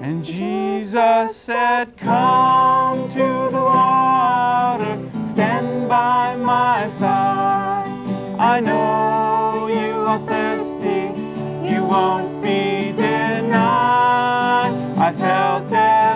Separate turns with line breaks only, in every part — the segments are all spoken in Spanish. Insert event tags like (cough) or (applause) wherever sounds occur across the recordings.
And Jesus said, Come to the water, stand by my side. I know you are thirsty, you won't be denied. I felt every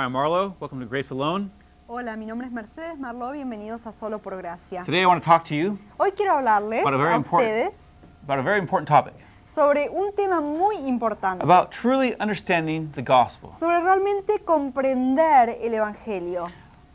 Brian Marlowe. Welcome to Grace Alone.
Hola, mi nombre es Mercedes Marló, bienvenidos a Solo por Gracia.
Today I want to talk to you
Hoy quiero hablarles
About a very
a
important-
ustedes
about a very important topic
sobre un tema muy importante,
about truly understanding the gospel.
sobre realmente comprender el Evangelio.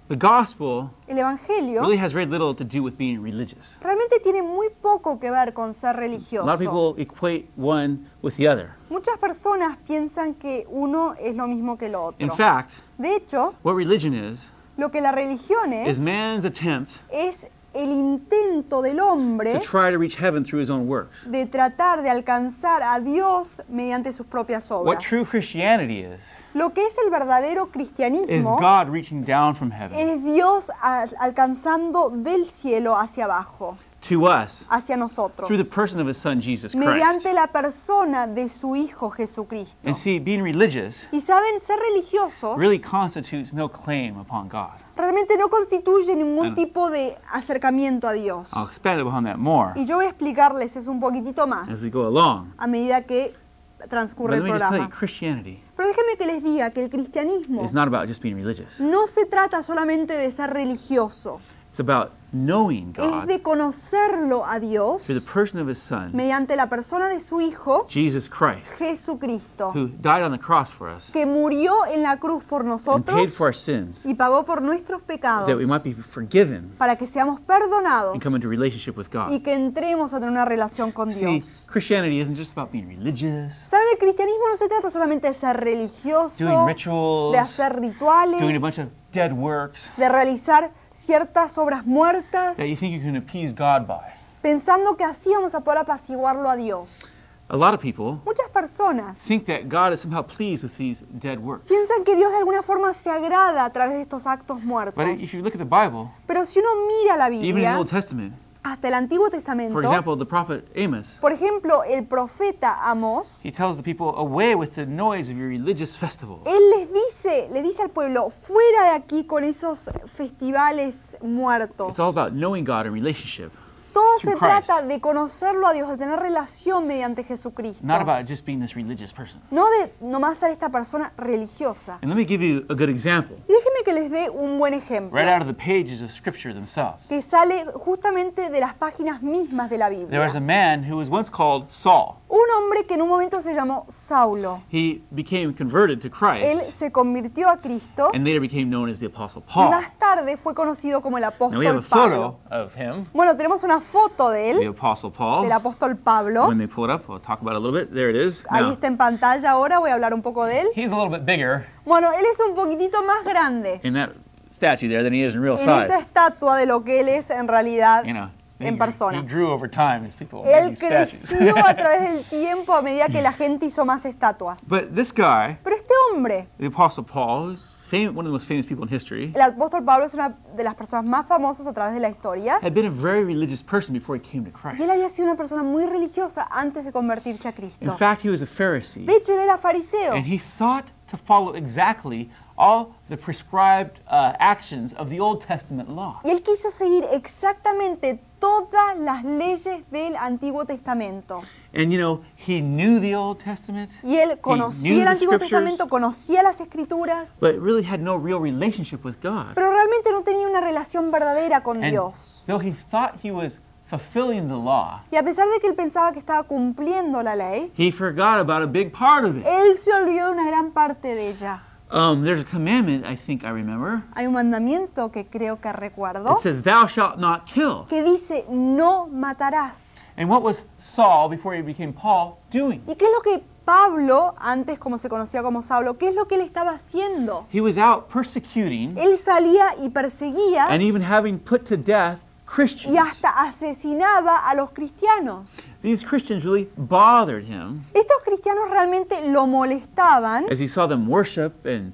The gospel
El Evangelio
really has very little to do with being religious.
realmente tiene muy poco que ver con ser
A lot of
religioso.
people equate one with the other.
Muchas personas piensan que uno es lo mismo que
In
otro.
fact,
De hecho,
what religion is,
lo que la religión
is
es,
man's attempt
es el intento del hombre
to try to reach heaven through his own works.
de tratar de alcanzar a Dios mediante sus propias
What
obras.
true Christianity is,
Lo que es el verdadero
is
cristianismo
God reaching down from heaven
es Dios a- alcanzando del cielo hacia abajo,
to us
hacia nosotros,
through the person of his son Jesus Christ.
mediante la persona de su Hijo Jesucristo.
And see, being religious
Y saben, ser religiosos
really constitutes no claim upon God.
realmente no constituye ningún tipo de acercamiento a Dios.
I'll expand upon that more
Y yo voy a explicarles eso un poquitito más
as we go along.
a medida que
But
transcurre
let
el
me just tell you,
programa.
Christianity
Pero déjenme que les diga que el cristianismo
is not about just being religious.
no se trata solamente de ser religioso,
It's about knowing
es
God
de conocerlo a Dios
through the person of his son,
mediante la persona de su Hijo,
Jesus Christ,
Jesucristo,
who died on the cross for us
que murió en la cruz por
and paid
nosotros
for our sins
y pagó por nuestros pecados
that we might be forgiven
para que seamos perdonados
and come into relationship with
y
God.
que entremos a tener una relación con
See,
Dios.
Christianity isn't just about being religious,
¿Saben? El cristianismo no se trata solamente de ser religioso,
doing rituals,
de hacer rituales,
doing a bunch of dead works
de realizar ciertas obras muertas,
that you think you can appease God by.
pensando que así vamos a poder apaciguarlo a Dios.
A lot of people
Muchas personas
think that God is somehow pleased with these dead works.
piensan que Dios de alguna forma se agrada a través de estos actos muertos.
But if you look at the Bible,
Pero si uno mira la
even in the
Biblia,
Old Testament,
hasta el Antiguo Testamento,
for example, the prophet Amos,
por ejemplo, el profeta Amós,
he tells the people, away with the noise of your religious festivals.
él les dice, le dice al pueblo, fuera de aquí con esos festivales muertos.
It's all about knowing God and relationship,
Todo se
Christ.
trata de conocerlo a Dios, de tener relación mediante Jesucristo.
not about just being this religious person.
No de nomás ser esta persona religiosa.
And let me give you a good example,
Y déjenme que les dé un buen ejemplo.
right out of the pages of Scripture themselves.
que sale justamente de las páginas mismas de la
There was a
Biblia.
man who was once called Saul.
Un hombre que en un momento se llamó Saulo.
He became converted to
Él
Christ
se convirtió a Cristo
and later became known as the Apostle
y
Paul.
más tarde fue conocido como el
Now we have a
apóstol
photo
Pablo.
of him,
Bueno, tenemos una foto de
the
él,
Apostle
del
Paul.
apóstol Pablo.
When they pull it up, we'll talk about it a little bit. There it is.
Ahí
Now,
está en pantalla ahora, voy a hablar un poco de él.
he's a little bit bigger
Bueno, él es un poquitito más grande
in that statue there than he is in real
en esa
size.
estatua de lo que él es en realidad
You know,
en persona. Él creció a (laughs) través del tiempo a medida que la gente hizo más estatuas.
but this guy,
Pero este hombre,
the Apostle Paul, one of the most famous people in history,
el apóstol Pablo es una de las personas más famosas a través de la historia.
had been a very religious person before he came to Christ.
Y él había sido una persona muy religiosa antes de convertirse a
In
Cristo.
fact, he was a Pharisee,
De hecho, él era fariseo.
and he sought to follow exactly all the prescribed uh, actions of the Old Testament law.
Y él quiso seguir exactamente todas las leyes del Antiguo Testamento.
And you know, he knew the Old Testament,
Y él
knew
conocía el
the
Antiguo. Testamento, conocía las Escrituras,
but really had no real relationship with God.
pero realmente no tenía una relación verdadera con
And
Dios.
though he thought he was fulfilling the law,
Y a pesar de que él pensaba que estaba cumpliendo la ley,
he forgot about a big part of it.
él se olvidó de una gran parte de ella.
Um, there's a commandment I think I remember.
Hay un mandamiento que creo que recuerdo
It says, "Thou shalt not kill."
que dice, no matarás.
And what was Saul before he became Paul doing?
¿Y qué es lo que Pablo, antes como se conocía como Saulo, qué es lo que él estaba haciendo?
He was out persecuting
Él salía y perseguía
and even having put to death Christians.
y hasta asesinaba a los cristianos.
These Christians really bothered him
Estos cristianos realmente lo molestaban
as he saw them worship and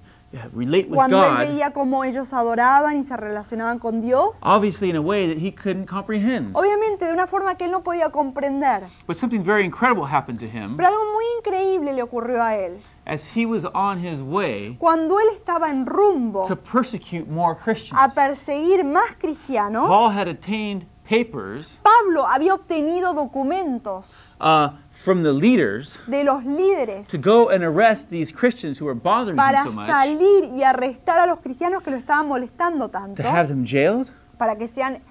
relate with
cuando él
God,
veía cómo ellos adoraban y se relacionaban con Dios.
obviously in a way that he couldn't comprehend.
Obviamente de una forma que él no podía comprender.
But something very incredible happened to him
Pero algo muy increíble le ocurrió a él.
As he was on his way
Cuando él estaba en rumbo
to persecute more
a
Christians.
perseguir más cristianos,
Paul had obtained papers
Pablo había obtenido documentos
uh, from the leaders
de los líderes
to go and arrest these Christians who were bothering him
para
so much,
salir y arrestar a los cristianos que lo estaban molestando tanto,
to have them jailed,
para que sean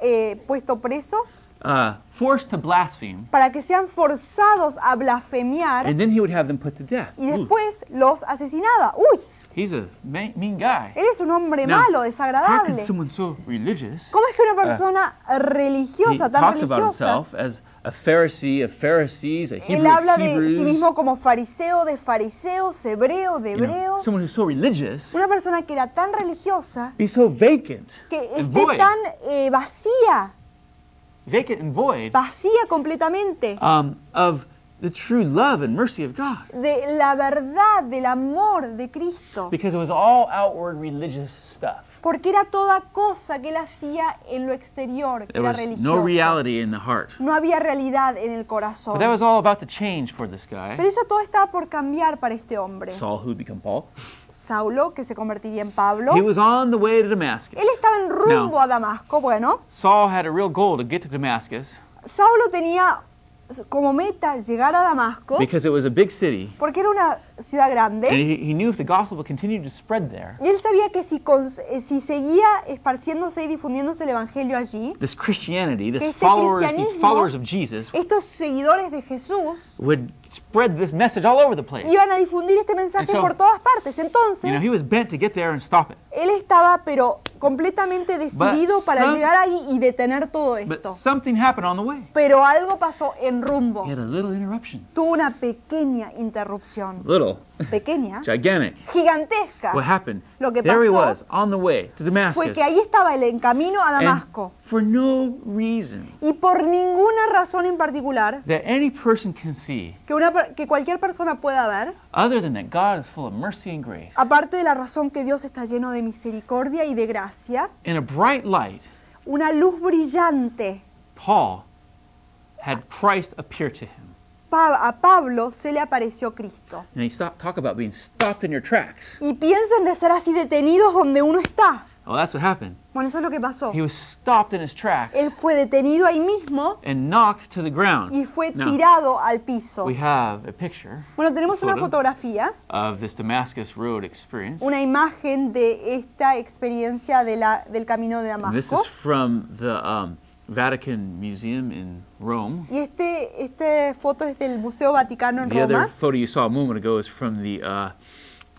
eh, puestos presos,
uh, forced to blaspheme,
para que sean forzados a blasfemiar
and then he would have them put to death.
y
Ooh,
después los asesinaba. Uy,
he's a mean guy.
él es un hombre
Now,
malo,
How can
desagradable.
someone so religious?
¿Cómo es que una persona
He
religiosa, tan
talks about
religiosa,
himself as a Pharisee Pharisees, a
él habla de sí mismo como fariseo de fariseos, hebreo de
you know,
hebreos?
someone who's so religious,
Una persona que era tan religiosa
be so vacant
que esté
void,
tan eh, vacía,
vacant and void
vacía completamente
um, of the true love and mercy of God,
de la verdad, del amor de Cristo.
because it was all outward religious stuff.
Porque era toda cosa que él hacía en lo exterior, que
There
era
was no reality in the heart.
No había realidad en el corazón.
But that was all about to change for this guy.
Pero eso todo estaba por cambiar para este hombre.
Saul, who'd become Paul.
Saulo, que se convertiría en Pablo.
He was on the way to Damascus.
Él estaba en rumbo
Now-
a Damasco. Bueno,
Saul had a real goal to get to Damascus
Saulo tenía como meta llegar a Damasco
because it was a big city,
porque era una ciudad
and
grande.
he, he knew if the gospel would continue to spread there,
Y él sabía que si, cons- eh, si seguía esparciéndose y difundiéndose el evangelio allí,
this Christianity,
Que
this
este
followers, these
cristianismo-
followers of Jesus,
estos seguidores de Jesús
would spread this message all over the place.
iban a difundir este mensaje
And so-
por todas partes. Entonces,
You know, he was bent to get there and stop it.
él estaba pero completamente decidido para
some-
llegar ahí y detener todo
But
esto.
something happened on the way.
Pero algo pasó en rumbo.
He had a little interruption.
Tuvo una pequeña interrupción.
Little,
Pequeña, (laughs)
gigantic.
gigantesca.
What happened?
Lo que
there he
pasó
was on the way to
Fue
Damascus.
que ahí estaba él en camino a
and
Damasco.
for no reason
Y por ninguna razón en particular
that any person can see,
que, una, que cualquier persona pueda ver,
other than that God is full of mercy and grace,
aparte de la razón que Dios está lleno de misericordia y de gracia,
in a bright light,
una luz brillante.
Paul had Christ appear to him.
A Pablo se le apareció Cristo.
And he stop, talk about being stopped in your tracks.
Y piensen de ser así detenidos donde uno está.
Oh, that's what happened.
Bueno, eso es lo que pasó.
He was stopped in his tracks
Él fue detenido ahí mismo
and knocked to the ground.
y fue
Now,
tirado al piso.
we have a picture
Bueno, tenemos una fotografía,
of this Damascus Road experience.
una imagen de esta experiencia de la, del camino de
And this
Damasco.
is from the um, Vatican Museum in Rome.
Y este, este foto es del Museo Vaticano en
The other
Roma.
photo you saw a moment ago is from the uh,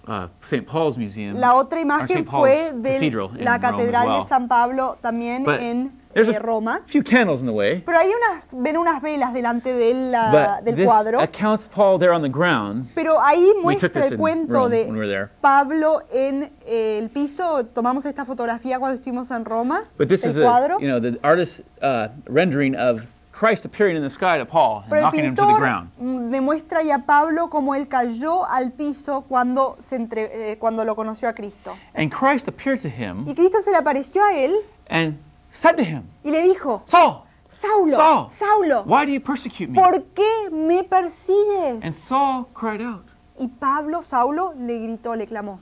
uh, St. Paul's Museum.
La otra imagen fue de la Catedral
well.
de San Pablo también
But
en
there's
eh,
a
Roma.
few candles in the way.
Pero hay unas, ven unas velas delante de la-
But
del
this
cuadro.
accounts Paul there on the ground.
Pero ahí
We
muestra el
in
cuento
we
de
there.
Pablo en eh, el piso. Tomamos esta fotografía cuando estuvimos en Roma.
But this
el
is a,
cuadro.
you know, the artist's uh, rendering of Christ appearing in the sky to Paul and
Pero
knocking him to the ground.
mm, demuestra ya a Pablo cómo él cayó al piso cuando, se entre- eh, cuando lo conoció a Cristo.
And Christ appeared to him
Y Cristo se le apareció a él
and said to him,
y le dijo,
Saul,
Saulo,
Saul,
Saulo,
why do you persecute me?
¿por qué me persigues?
And Saul cried out,
Y Pablo, Saulo, le gritó, le clamó,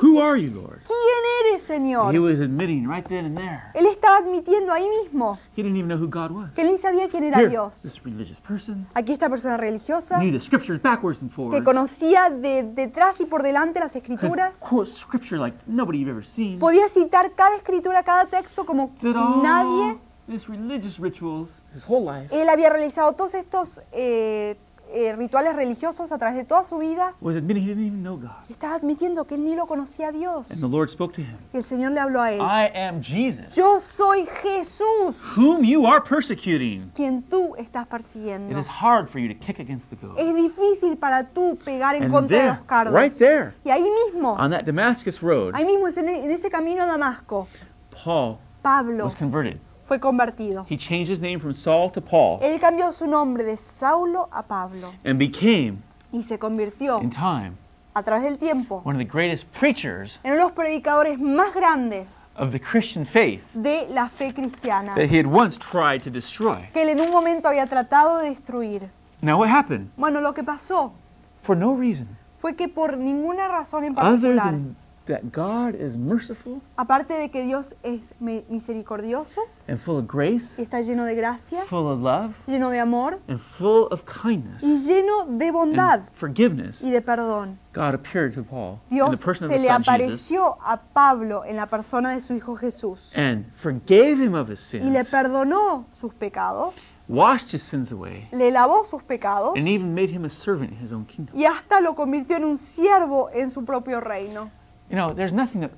Who are you, Lord?
¿quién eres, Señor?
He was admitting right then and there.
Él estaba admitiendo ahí mismo
He didn't even know who God was.
que él ni sabía quién era
Here,
Dios.
this religious person
Aquí esta persona religiosa
knew the scriptures backwards and
que
forwards.
conocía de detrás y por delante las escrituras,
quote scripture like nobody you've ever seen.
podía citar cada escritura, cada texto como
Did all
nadie.
this religious rituals his whole life
Él había realizado todos estos eh, eh, rituales religiosos a través de toda su vida
was admitting he didn't even know God.
estaba admitiendo que él ni lo conocía a Dios.
And the Lord spoke to him.
Y el Señor le habló a él.
I am Jesus,
Yo soy Jesús,
whom you are persecuting.
quien tú estás
It
persiguiendo.
is hard for you to kick against the goad.
Es difícil para tú pegar en
And
contra de los cardos.
right there,
Y ahí mismo,
on that Damascus road,
ahí mismo en en ese camino a Damasco,
Paul
Pablo
was converted
fue convertido.
He changed his name from Saul to Paul
Él cambió su nombre de Saulo a Pablo
and became,
y se convirtió
in time,
a través del tiempo
one of the greatest preachers
en uno de los predicadores más grandes
of the Christian faith
de la fe cristiana
that he had once tried to destroy.
que él en un momento había tratado de destruir.
Now, what happened?
Bueno, lo que pasó
For no reason
fue que por ninguna razón en
other
particular,
than that God is merciful
aparte de que Dios es misericordioso
and full of grace,
y está lleno de gracia,
full of love,
lleno de amor
and full of kindness
y lleno de bondad
and forgiveness,
y de perdón.
God appeared to Paul in the
Dios
person of
se
his
le
son Jesus
apareció a Pablo en la persona de su hijo Jesús
and forgave him of his
y le
sins,
perdonó sus pecados,
washed his sins away,
le lavó sus pecados
and even made him a servant in his own kingdom.
y hasta lo convirtió en un siervo en su propio reino.
You know, there's nothing that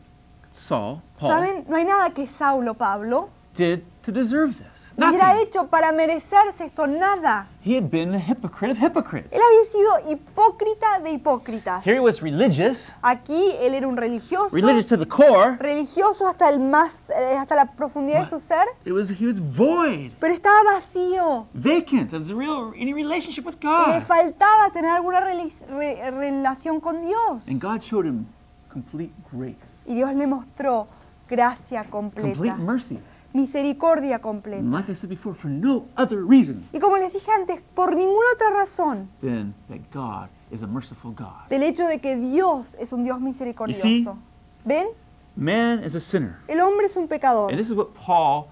Saul, Paul,
¿Saben? No hay nada que Saulo, Pablo,
did to deserve this.
hubiera
Nothing.
hecho para merecerse esto, nada.
He had been a hypocrite of hypocrites.
Él había sido hipócrita de hipócritas.
Here he was religious,
Aquí él era un religioso,
religious to the core.
religioso hasta el más, eh, hasta la profundidad de su ser,
It was he was void,
pero estaba vacío.
vacant of the real any relationship with
Le
God.
faltaba tener alguna reli- re- relación con Dios.
And God showed him complete grace,
Y Dios le mostró gracia
complete
completa,
mercy.
misericordia
And
completa.
like I said before, for no other reason
Y como les dije antes, por ninguna otra razón
than that God is a merciful God.
del hecho de que Dios es un Dios
see?
misericordioso. ¿Ven?
Man is a sinner.
El hombre es un pecador.
And this is what Paul,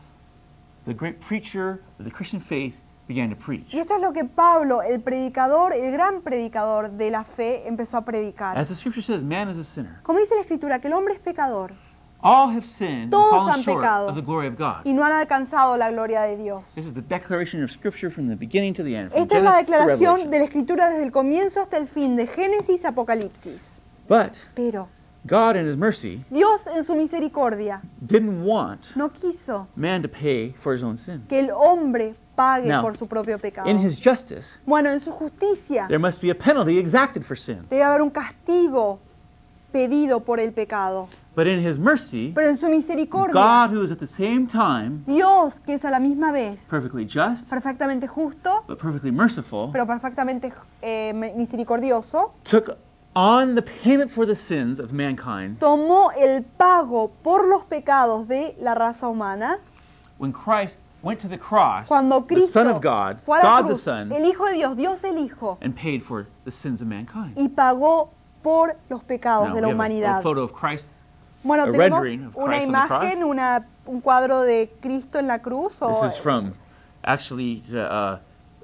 the great preacher of the Christian faith, began to preach.
Y esto es lo que Pablo, el predicador, el gran predicador de la fe, empezó a predicar.
As the scripture says, man is a sinner.
Como dice la escritura, que el hombre es pecador
All have sinned and
Todos
fallen
han
short
pecado.
of the glory of God.
y no han alcanzado la gloria de Dios.
This is the declaration of scripture from the beginning to the end. From
Esta es la
Genesis to
declaración
Revelation.
de la escritura desde el comienzo hasta el fin, de Génesis a Apocalipsis.
But
Pero
God in his mercy
Dios en su misericordia
didn't want
no quiso
man to pay for his own sin.
que el hombre pague
Now,
por su propio pecado.
In his justice,
Bueno, en su justicia
there must be a penalty exacted for sin.
debe haber un castigo pedido por el pecado.
But in his mercy,
Pero en su misericordia,
God, who is at the same time
Dios, que es a la misma vez
perfectly just,
perfectamente justo,
but perfectly merciful,
pero perfectamente eh, mi- misericordioso,
took on the payment for the sins of mankind
tomó el pago por los pecados de la raza humana.
when Christ went to the cross,
Cuando
the
Cristo
Son of God,
fue a la
God the Son,
el Hijo de Dios, Dios el Hijo,
and paid for the sins of mankind.
y pagó por los pecados
Now,
de
we
la
have a- a,
humanidad.
photo of Christ.
Bueno,
a
tenemos
rendering of
una
Christ on the
imagen,
cross.
una, un cuadro de Cristo en la cruz. o-
This is from actually uh,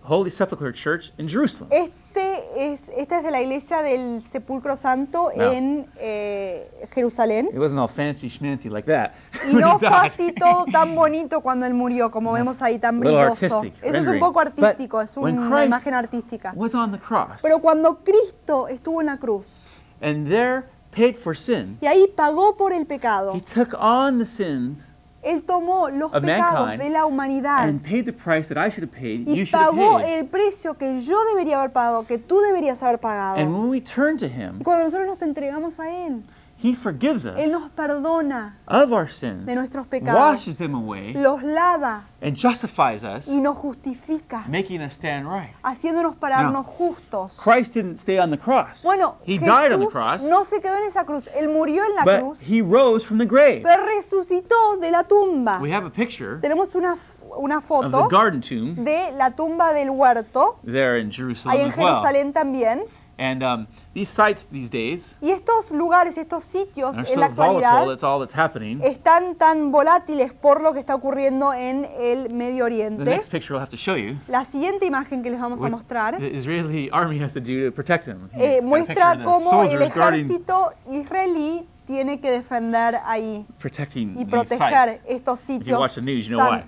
Holy Sepulchre Church in Jerusalem.
Este es, esta es de la iglesia del Sepulcro Santo
No.
en eh, Jerusalén.
It wasn't all fancy schmancy like that. (laughs)
Y no fue así todo tan bonito cuando él murió, como
No,
vemos ahí tan brilloso. Eso es un poco
But
artístico, es
when
una imagen artística.
was on the cross
Pero cuando Cristo estuvo en la cruz
and there paid for sin,
y ahí pagó por el pecado,
he took on the sins
Él tomó los
of
pecados de la humanidad
and paid the price that I should have paid,
y
you should have
pagó
paid.
el precio que yo debería haber pagado, que tú deberías haber pagado.
And when we turn to him,
Y cuando nosotros nos entregamos a Él,
he forgives
Él
us
nos perdona
of our sins,
de nuestros pecados,
washes them away,
los lava
and justifies us,
y nos justifica,
making us stand right.
haciéndonos pararnos justos.
Christ didn't stay on the cross,
Bueno,
He died on the
Jesús
cross.
no se quedó en esa cruz, Él murió en la
but
cruz,
he rose from the grave.
pero resucitó de la tumba.
We have a picture
Tenemos una, una
of the
foto
garden tomb
de la tumba del huerto,
there in
ahí
Jerusalem
en
as well.
Jerusalén también.
And um, these sites these days
Y estos lugares, estos sitios en
so
la
volatile,
actualidad
that's all that's happening.
están tan volátiles por lo que está ocurriendo en el Medio
The
Oriente.
next picture I'll have to show you.
La siguiente imagen que les vamos a mostrar (laughs)
the Israeli army has to do to protect him.
eh, muestra
the
cómo el ejército israelí tiene que defender ahí
protecting
y proteger estos sitios.
the news, you know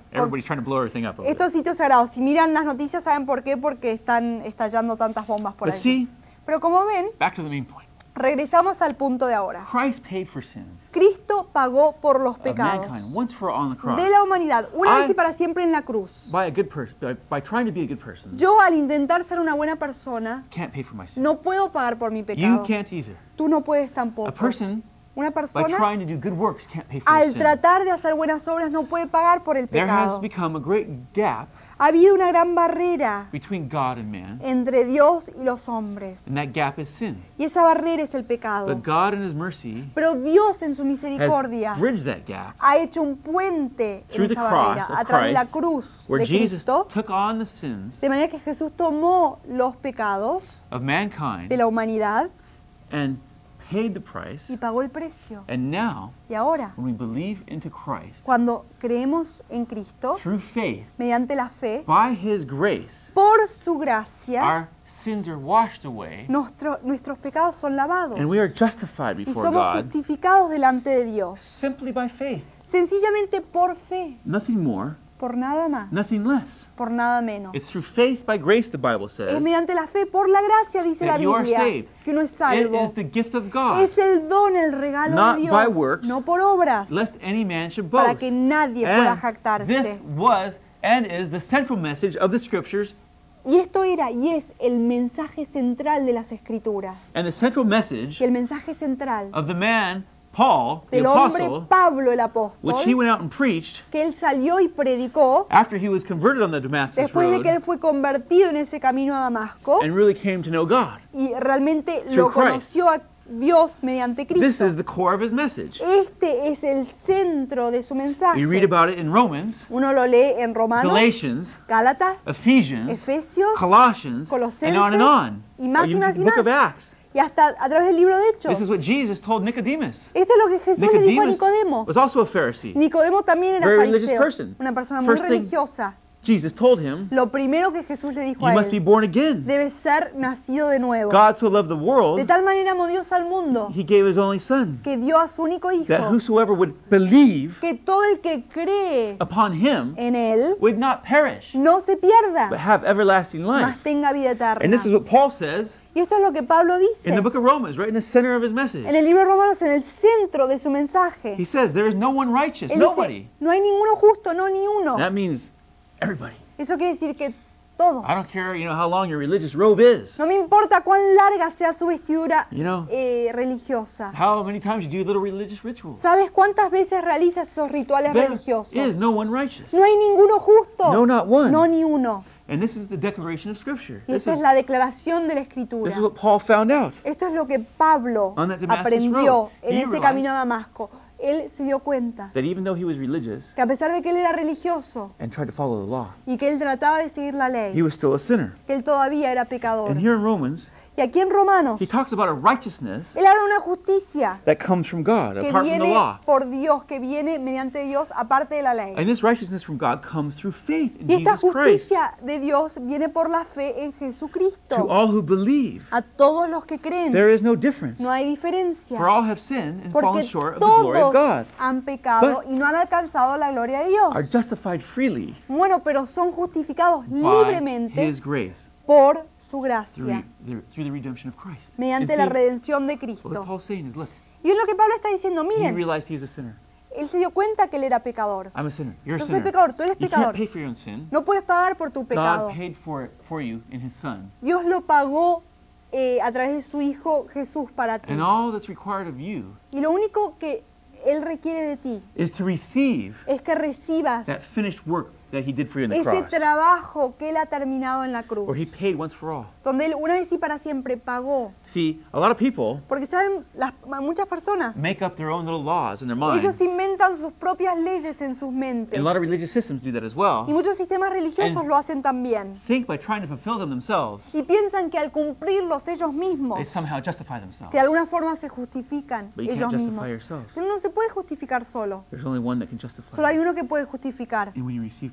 estos sitios sagrados. Si miran las noticias saben por qué, porque están estallando tantas bombas por ahí. Pero como ven,
back to the main point.
regresamos al punto de ahora.
Christ paid for sins
Cristo pagó por los
of
pecados
mankind once for all on the cross.
de la humanidad, una
I-
vez y para siempre en la cruz.
By a good person, by, by trying to be a good person,
Yo al intentar ser una buena persona,
can't pay for my sin.
no puedo pagar por mi
You
pecado.
can't either.
Tú no puedes
A
tampoco.
person
Una
by
persona
trying to do good works can't pay for
al
sin.
tratar de hacer buenas obras no puede pagar por el
There has
pecado.
become a great gap
Ha habido una gran barrera
between God and man,
entre Dios y los hombres.
and that gap is sin.
Y esa barrera es el pecado.
But God in His mercy
Pero Dios en su
has
misericordia
bridged that gap
ha hecho un puente en
Through the
esa
cross
barrera
of
a través de la
Christ,
cruz
where
de
Jesus
Cristo,
took on the sins
de manera que Jesús tomó los pecados
of
de
mankind
la humanidad
and paid the price.
y pagó el precio.
And now,
Y ahora,
when we believe into Christ
cuando creemos en Cristo,
through faith,
mediante la fe,
by His grace,
por su gracia,
our sins are washed away,
nuestro- nuestros pecados son lavados
and we are justified
y
before
somos
God
justificados delante de Dios.
simply by faith.
Sencillamente por fe,
Nothing more,
por nada más,
nothing less.
por nada menos.
It's through faith by grace, the Bible
Es
says.
mediante la fe, por la gracia, dice la
that you are
Biblia,
saved.
que uno es
It
salvo.
is the gift of God,
Es el don, el regalo
Not
de Dios,
by works,
no por obras,
lest any man should
para
boast.
que nadie pueda
And
jactarse.
this was and is the central message of the Scriptures,
Y esto era y es el mensaje central de las Escrituras.
and the central message
Y el mensaje central
of the man, Paul, the
del hombre
apostle,
Pablo el
which he
apóstol,
went out and preached
que él salió y predicó
after he was converted on the Damascus
después de que él fue convertido en ese camino a Damasco
and really came to know God.
y realmente lo
Christ.
conoció a Dios mediante
This
Cristo.
is the core of his message.
Este es el centro de su mensaje.
We read about it in Romans,
Uno lo lee en Romanos,
Galatians,
Gálatas,
Ephesians,
Efesios
Colossians, and on and on.
y más y más y más. Y hasta a través del libro de Hechos.
This is what Jesus told Nicodemus.
Esto es lo que Jesús le dijo a Nicodemo.
was also a Pharisee.
Nicodemo también era
Very
fariseo,
person.
una persona muy
First
religiosa.
Jesus told him,
Lo primero que Jesús le dijo
You
a
must be
él,
born again.
debe ser nacido de nuevo.
God so loved the
De
world,
tal manera amó Dios al mundo
he gave his only Son,
que dio a su único hijo,
that whosoever would believe
que todo el que cree
upon him
en él
would not perish,
no se
but
pierda,
have everlasting
mas
life.
tenga vida
And
eterna.
this is what Paul says
Y esto es lo que Pablo dice
in the book of Romans, right in the center of his message.
en el libro de Romanos, en el centro de su mensaje.
He says, There is no one righteous,
Él
nobody.
dice, no hay ninguno justo, no ni uno.
That means everybody.
Eso quiere decir que todos.
I don't care, you know, how long your religious robe is.
No me importa cuán larga sea su vestidura
You know,
eh, religiosa.
how many times you do little religious rituals.
¿Sabes cuántas veces realizas esos rituales
There
religiosos?
is no one righteous.
No hay ninguno justo.
No, not one.
No, ni uno.
And this is the declaration of Scripture.
Y
This
esta
is,
es la declaración de la Escritura.
this is what Paul found out.
Esto es lo que Pablo
On that Damascus
aprendió
road,
en
he
ese camino a Damasco. Él se dio cuenta
That even though he was religious
que a pesar de que él era religioso
and tried to follow the law,
y que él trataba de seguir la
he
ley,
was still a sinner.
que él todavía era pecador.
And here in Romans,
Y aquí en Romanos,
he talks about a righteousness
él habla de una justicia
that comes from God,
que
apart from the
viene
law.
por Dios, que viene mediante Dios aparte de la ley.
And this righteousness from God comes through faith in
Y esta
Jesus Christ
justicia de Dios viene por la fe en
to
Jesucristo.
all who believe.
A todos los que creen.
There is no difference.
No hay diferencia.
For all have sinned and fallen
Porque
short of the glory of
todos
God.
han pecado
But-
y no han alcanzado la gloria de
Are
Dios.
justified freely
Bueno, pero son justificados
by
libremente
His grace
por su gracia, mediante la redención de
What
Cristo. Y es lo que Pablo está diciendo, miren, él se dio cuenta que él era pecador.
I'm a sinner. You're a
Yo soy
sinner.
pecador, tú eres
You can't
pecador.
pay for your own sin.
No puedes pagar por tu pecado.
God paid for it for you in His Son.
Dios lo pagó eh, a través de su Hijo Jesús para ti.
And all that's required of you
Y lo único que Él requiere de ti
is to receive
es que recibas
that finished work that He did for you on the
ese
cross,
trabajo que Él ha terminado en la cruz.
where He paid once for all.
Donde Él una vez y para siempre pagó.
See, a lot of people
Porque saben, las, muchas personas,
make up their own little laws in their
ellos
mind.
inventan sus propias leyes en sus mentes.
And a lot of religious systems do that as
Y
well.
muchos sistemas religiosos
And-
lo hacen también.
Think by trying to fulfill them themselves,
Y piensan que al cumplirlos ellos mismos,
they somehow justify themselves.
de alguna forma se justifican
But you
ellos
can't
mismos.
justify yourself.
Pero no se puede justificar solo.
There's only one that can justify.
Solo hay uno que puede justificar.
And when you receive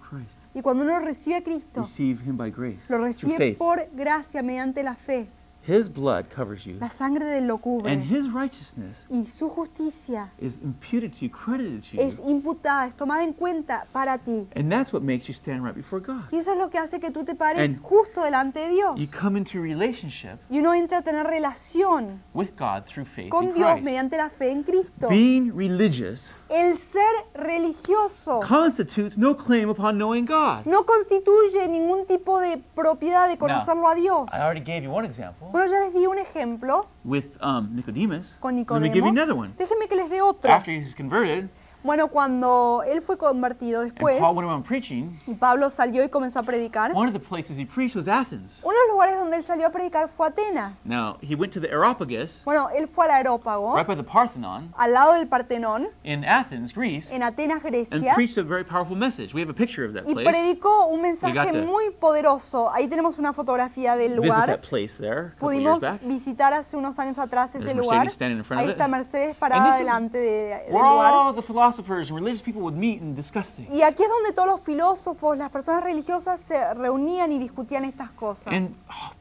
Y cuando uno recibe a Cristo,
receive Him by grace,
lo recibe
faith.
por gracia mediante la fe.
His blood covers you,
La sangre de él lo
and
cubre.
His righteousness
Y su justicia
is imputed to you, credited to
es
you.
imputada, es tomada en cuenta para ti.
And that's what makes you stand right before God.
Y eso es lo que hace que tú te pares
And
justo delante de Dios.
You come into relationship
Y uno entra a tener relación
with God through faith in
con Dios
Christ.
mediante la fe en Cristo.
Being religious
El ser religioso
constitutes no claim upon knowing God.
no constituye ningún tipo de propiedad de conocerlo a Dios.
I already gave you one example
Bueno, ya les di un ejemplo
with um, Nicodemus.
con
Let me give you
Nicodemo.
another one.
Déjenme que les dé otro.
After he's converted,
Bueno, cuando él fue convertido
and
después
Paul went around preaching,
y Pablo salió y comenzó a predicar,
one of the places he preached was Athens.
uno de los lugares donde él salió a predicar fue Atenas.
Now, he went to the Areopagus,
Bueno, él fue al Aerópago,
right by the Parthenon,
al lado del Partenón,
in Athens, Greece,
en Atenas,
and
Grecia,
preached a very powerful message. We have a picture of that
y
place.
predicó un mensaje muy poderoso. Ahí tenemos una fotografía del
Visit
lugar.
that place there couple years
Pudimos
back.
visitar hace unos años atrás ese
There's
lugar.
Mercedes standing in front
Ahí está Mercedes
And
parada delante de- del lugar.
Philosophers and religious people would meet and discuss things.
Y aquí es donde todos los filósofos, las personas religiosas se reunían y discutían estas cosas.
And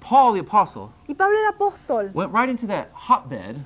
Paul the apostle
Y Pablo el apóstol
went right into that hotbed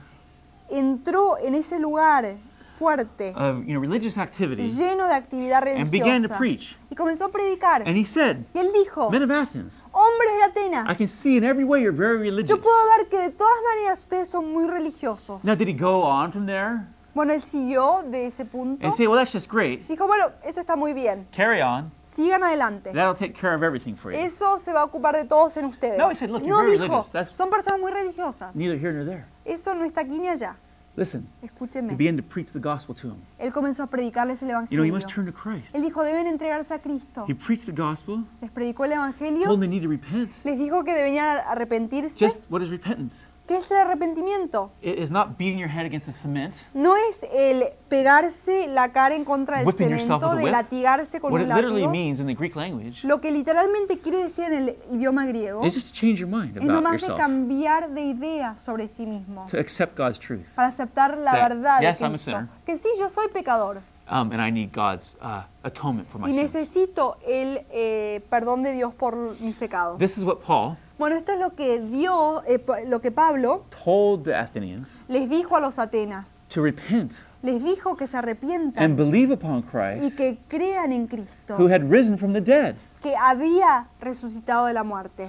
entró en ese lugar fuerte,
of you know religious activity
lleno de actividad
and began to
religiosa.
preach.
Y comenzó a predicar.
And he said,
Y él dijo,
Men of Athens,
hombres de
I
Atenas,
can see in every way you're very religious.
yo puedo ver que de todas maneras ustedes son muy religiosos.
Now, did he go on from there
Bueno, él siguió de ese punto.
and say, Well, that's just great.
Dijo, bueno, eso está muy bien.
Carry on.
Sigan adelante.
That'll take care of everything for you.
Eso se va a ocupar de todos en ustedes.
No, he said, "Look, you're
No
very
dijo,
religious. That's-
son personas muy religiosas.
Neither here nor there.
Eso no está aquí ni allá.
Listen, he
Escúcheme.
began to preach the gospel to him.
Él comenzó a predicarles el
You know,
evangelio.
you must turn to Christ.
Él dijo, deben entregarse a Cristo.
He preached the gospel,
Les predicó el
told
evangelio.
them they need to repent.
Les dijo que debían arrepentirse.
Just what is repentance?
¿Qué es el arrepentimiento?
It is not beating your head against the cement.
No es el pegarse la cara en contra del
Whipping yourself
cemento,
with a
de
whip.
latigarse con
What
un
it literally
látigo.
means in the Greek language
Lo que literalmente quiere decir en el idioma griego
is just to change your mind
es
about
nomás de
yourself,
cambiar de idea sobre sí mismo.
to accept God's truth.
Para aceptar la
That,
verdad
yes,
de
I'm a
Cristo.
sinner.
Que sí, yo soy pecador
Um, and I need God's uh, atonement for my
y
sins.
necesito el eh, perdón de Dios por mis pecados.
This is what Paul
Bueno, esto es lo que Dios, eh, lo que Pablo
told the Athenians
les dijo a los Atenas.
to repent
Les dijo que se
and
arrepientan
believe upon
y
Christ
que crean en Cristo,
who had risen from the dead.
que había resucitado de la muerte.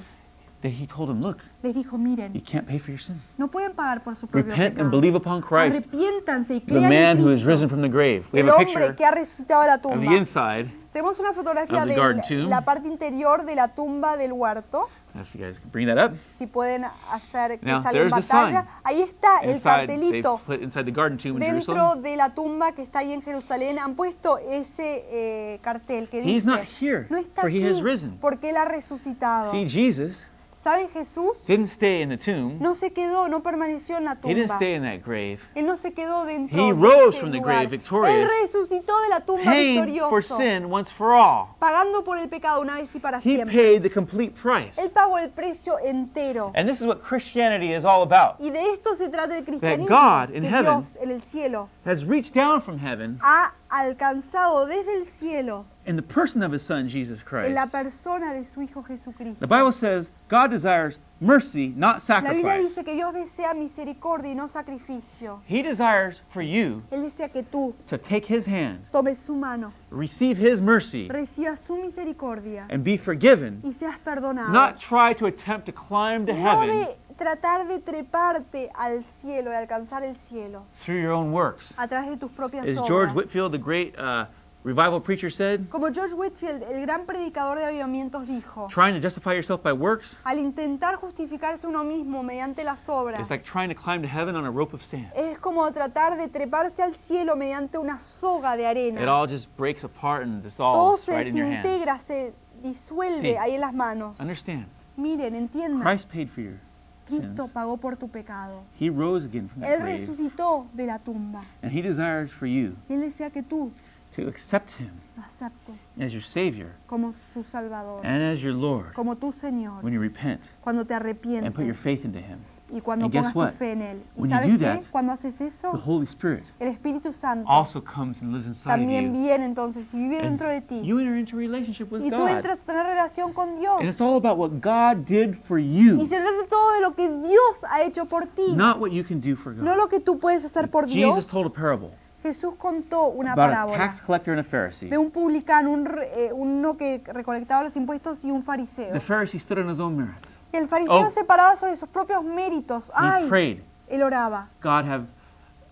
That he told them, look,
Les dijo,
you can't pay for your sin.
no pueden pagar por su propio
Repent and believe upon Christ,
Arrepiéntanse y
the man
en
who has risen from the grave. We
el
have a
hombre
picture
que ha resucitado de la
of the
tumba.
inside.
Tenemos una fotografía
of the
de
garden tomb.
la parte interior de la tumba del huerto.
If you guys can bring that up.
Si pueden hacer que
Now,
salga en
there's the sign.
Ahí está el
Inside, they
cartelito.
put inside the garden tomb in
Dentro
Jerusalem.
de la tumba que está ahí en Jerusalén han puesto ese eh, cartel que
He's
dice,
not here,
no está
for he has risen.
porque él ha resucitado.
See, Jesus
¿Saben? Jesús
didn't stay in the tomb.
no se quedó, no permaneció en la
He didn't
tumba.
stay in that grave.
Él no se quedó dentro
He
de
rose
ese
from the
lugar.
grave victorious,
Él resucitó de la tumba
Paying for
victorioso,
sin once for all.
pagando por el pecado una vez y para
He
siempre.
paid the complete price.
Él pagó el precio entero.
And this is what Christianity is all about.
Y de esto se trata el cristianismo.
God in
que
heaven
Dios en el cielo
Has reached down from heaven
ha alcanzado desde el cielo
in the person of his son Jesus
en la
Christ.
persona de su Hijo Jesucristo.
The Bible says God desires mercy, not
La Biblia
sacrifice.
dice que Dios desea misericordia y no sacrificio.
He desires for you
Él desea que tú
to take his hand,
tomes su mano,
receive his mercy,
recibas su misericordia
and be forgiven,
y seas perdonado.
not try to attempt to climb to
no
heaven
de tratar de treparte al cielo, de alcanzar el cielo
through your own works.
a través de tus propias
As
obras.
George Whitfield, the great uh, revival preacher, said,
Como George Whitfield, el gran predicador de avivamientos, dijo,
trying to justify yourself by works
al intentar justificarse uno mismo mediante las obras,
is like trying to climb to heaven on a rope of sand.
es como tratar de treparse al cielo mediante una soga de
It
arena.
all just breaks apart and
Todo
dissolves
se
right in your hands.
desintegra, se disuelve
Sí.
ahí en las manos.
Understand,
Miren, entiendan,
Christ paid for your
Cristo pagó por tu pecado.
He rose again from
Él
grave,
resucitó de la tumba.
and He desires for you
Él desea que tú
to accept Him as your Savior
como su Salvador,
and as your Lord
como tu Señor,
when you repent
cuando te
and put your faith into Him.
Y cuando
And guess
pongas tu
what?
fe en Él. ¿Y
When you
sabes
do
qué?
that,
Cuando haces
The
eso,
Holy Spirit
el Espíritu Santo
also comes and lives inside of
también
you.
viene entonces y vive dentro de ti.
you enter into relationship with
Y tú
God.
entras a tener relación con Dios.
And it's all about what God did for
Y
you,
se trata todo de lo que Dios ha hecho por ti.
not what you can do for
No
God.
lo que tú puedes hacer por Dios.
Jesus told a parable
Jesús contó una
about a
parábola
tax collector and a Pharisee.
de un publicano, un eh, uno que recolectaba los impuestos y un fariseo.
The Pharisee stood on his own merits.
El fariseo
Oh.
se paraba sobre sus propios méritos.
And he
Ay,
prayed,
él oraba.
God have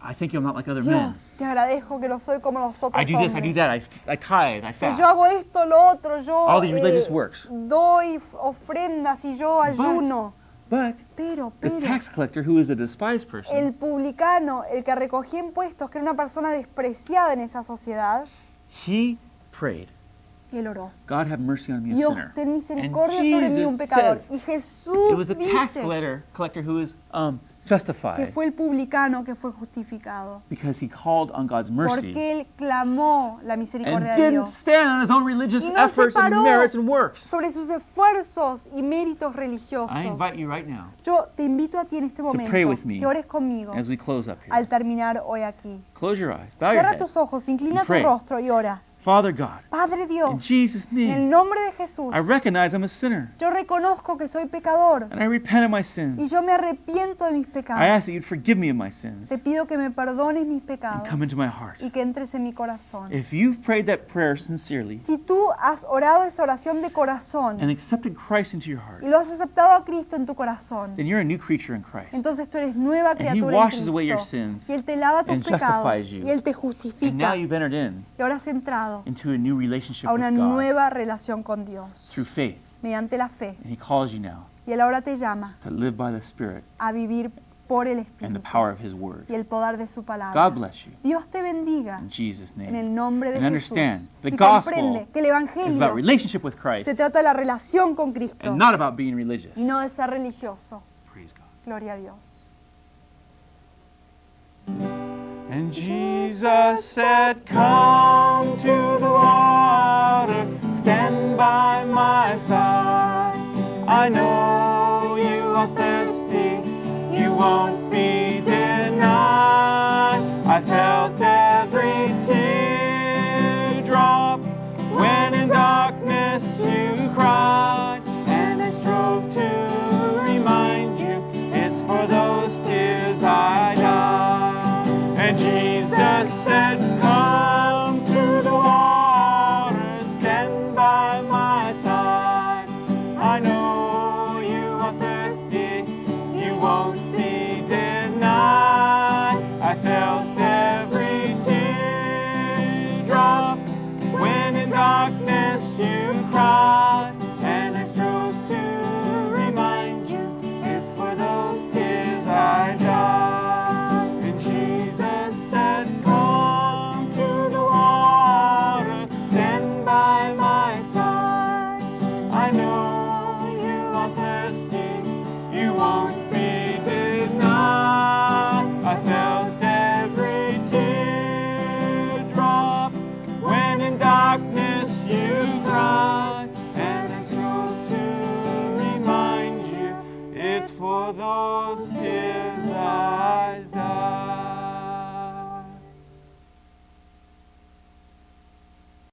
I thank you I'm not like other men.
Dios, te agradezco que no soy como los otros
I do this, I do that, I, I tithe, I
Que
fast.
yo hago esto, lo otro, yo
All these religious
eh,
works.
doy ofrendas y yo ayuno.
But
Pero,
the
pero,
tax collector, who is a despised person,
el publicano, el que recogía impuestos, que era una persona despreciada en esa sociedad,
he prayed,
él oró.
God have mercy on me, a
Dios,
sinner.
ten misericordia sobre mí, un pecador.
says,
Y Jesús
it was the tax
dice
collector, collector who was um,
que
justified
fue el publicano que fue justificado.
because he called on God's mercy
Porque él clamó la
and
misericordia de
didn't
Dios
stand on his own religious
Y no se
efforts and
paró.
merits and works.
sobre sus esfuerzos y méritos religiosos.
I invite you right now
Yo te invito a ti en este momento
pray with me
que ores conmigo
as we close up
al
here.
terminar hoy aquí.
Close your eyes, bow your
Cierra
head.
tus ojos, inclina tu
pray.
rostro y ora.
Father God,
Padre
in
Dios,
Jesus'
en el
name,
nombre de Jesús,
I recognize I'm a sinner
yo reconozco que soy pecador
and I repent of my
y
sins.
yo me arrepiento de mis
I
pecados.
ask that you'd forgive me of my sins
Te pido que me perdones mis pecados
and come into my heart.
y que entres en mi corazón.
If you've prayed that prayer sincerely
Si tú has orado esa oración de corazón
and accepted Christ into your heart,
y lo has aceptado a Cristo en tu corazón,
then you're a new creature in Christ.
entonces tú eres nueva
And he washes
en
away your
Cristo.
sins
Y Él te lava tus
and
pecados
justifies you.
y Él te
And now
justifica.
you've entered in
Y ahora has entrado
into a new relationship
a
with
una
God
nueva relación con Dios
through faith.
mediante la fe.
And he calls you now
Y Él ahora te llama
to live by the Spirit
a vivir por el
and the
Espíritu
power of his word.
y el poder de su palabra.
God bless you
Dios te bendiga
in Jesus'
en
name.
el nombre de
And
Jesús.
understand, the
Y
gospel
comprende que el
It's about
Evangelio
relationship with Christ
se trata de la relación con Cristo
and not about being religious.
y no de ser religioso.
Praise God.
Gloria a Dios.
And Jesus said, Come to the water, stand by my side. I know you are thirsty, you won't be denied. I felt